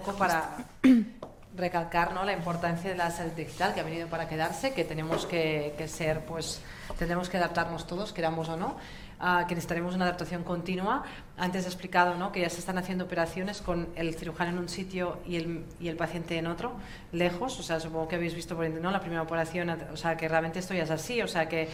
para recalcar ¿no? la importancia de la salud digital que ha venido para quedarse, que tenemos que, ser, pues, tendremos que adaptarnos todos, queramos o no, uh, que necesitaremos una adaptación continua. Antes he explicado ¿no? que ya se están haciendo operaciones con el cirujano en un sitio y el, y el paciente en otro, lejos, o sea, supongo que habéis visto por ¿no? la primera operación, o sea, que realmente esto ya es así, o sea, que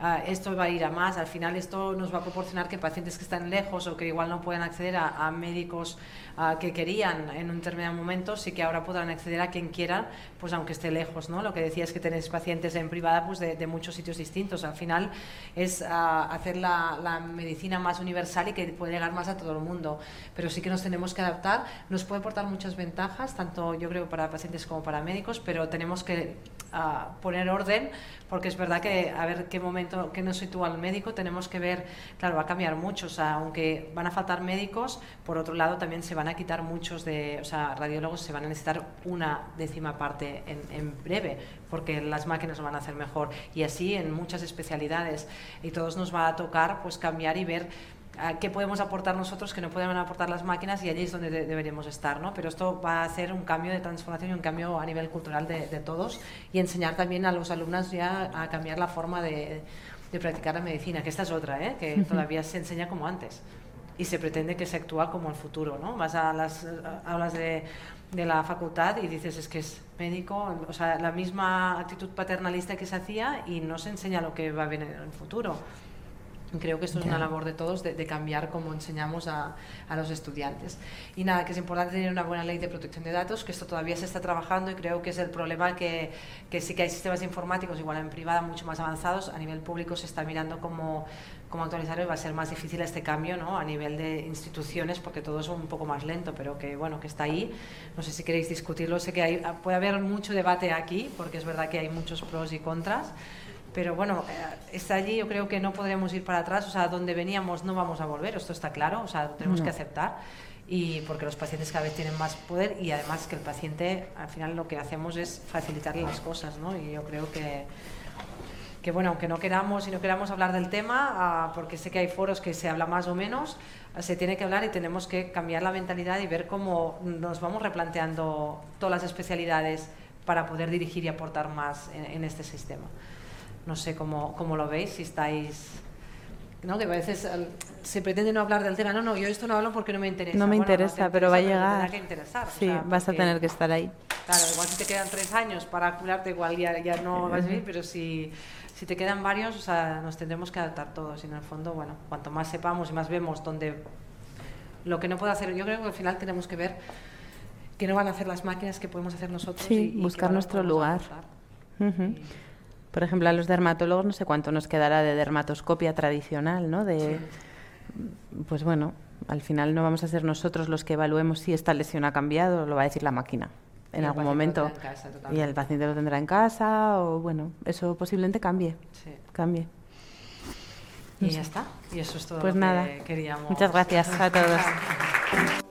uh, esto va a ir a más, al final esto nos va a proporcionar que pacientes que están lejos o que igual no pueden acceder a, a médicos uh, que querían en un determinado momento, sí que ahora podrán acceder a quien quieran, pues aunque esté lejos, ¿no? Lo que decías que tenéis pacientes en privada, pues de, de muchos sitios distintos, al final es uh, hacer la, la, medicina más universal y que puede llegar más a todo el mundo, pero sí que nos tenemos que adaptar, nos puede aportar muchas ventajas, tanto yo creo para pacientes como para médicos, pero tenemos que uh, poner orden, porque es verdad que a ver qué momento, qué nos sitúa el médico, tenemos que ver, claro, va a cambiar mucho, o sea, aunque van a faltar médicos, por otro lado también se van a quitar muchos de, o sea, radiólogos se van a necesitar una décima parte en, en breve, porque las máquinas lo van a hacer mejor, y así en muchas especialidades, y todos nos va a tocar pues cambiar y ver qué podemos aportar nosotros que no pueden aportar las máquinas y allí es donde de deberíamos estar, ¿no? Pero esto va a hacer un cambio de transformación y un cambio a nivel cultural de, de todos y enseñar también a los alumnos ya a cambiar la forma de, de practicar la medicina, que esta es otra, ¿eh? que todavía se enseña como antes y se pretende que se actúa como el futuro, ¿no? Vas a las aulas de, de la facultad y dices es que es médico, o sea, la misma actitud paternalista que se hacía y no se enseña lo que va a venir en el futuro. Creo que esto es una labor de todos, de, de cambiar cómo enseñamos a, a, los estudiantes. Y nada, que es importante tener una buena ley de protección de datos, que esto todavía se está trabajando y creo que es el problema que, que sí que hay sistemas informáticos, igual en privada, mucho más avanzados, a nivel público se está mirando cómo, cómo actualizar y va a ser más difícil este cambio ¿no? a nivel de instituciones, porque todo es un poco más lento, pero que bueno, que está ahí. No sé si queréis discutirlo, sé que hay, puede haber mucho debate aquí, porque es verdad que hay muchos pros y contras pero bueno, eh, está allí, yo creo que no podremos ir para atrás, o sea, donde veníamos no vamos a volver, esto está claro, o sea, tenemos no. que aceptar y porque los pacientes cada vez tienen más poder y además que el paciente al final lo que hacemos es facilitarle las cosas, ¿no? Y yo creo que que bueno, aunque no queramos y no queramos hablar del tema, uh, porque sé que hay foros que se habla más o menos, uh, se tiene que hablar y tenemos que cambiar la mentalidad y ver cómo nos vamos replanteando todas las especialidades para poder dirigir y aportar más en, en este sistema. No sé cómo, cómo lo veis, si estáis... ¿no? que a veces uh, se pretende no hablar del tema. No, no, yo esto no hablo porque no me interesa. No me bueno, interesa, no pero va a llegar. Que interesar, sí, o sea, vas porque, a tener que estar ahí. Claro, igual si te quedan tres años para curarte, igual ya, ya no vas a ir, pero si, si te quedan varios, o sea, nos tendremos que adaptar todos. Y en el fondo, bueno, cuanto más sepamos y más vemos dónde lo que no puedo hacer, yo creo que al final tenemos que ver que no van a hacer las máquinas que podemos hacer nosotros. Sí, y, y buscar nuestro lugar. Uh -huh. y, por ejemplo, a los dermatólogos no sé cuánto nos quedará de dermatoscopia tradicional, ¿no? De. Pues bueno, al final no vamos a ser nosotros los que evaluemos si esta lesión ha cambiado, lo va a decir la máquina en algún momento. En casa, y el paciente lo tendrá en casa o bueno, eso posiblemente cambie. Sí. Cambie. Y ya está. Y eso es todo pues lo nada. que queríamos. Muchas gracias a todos.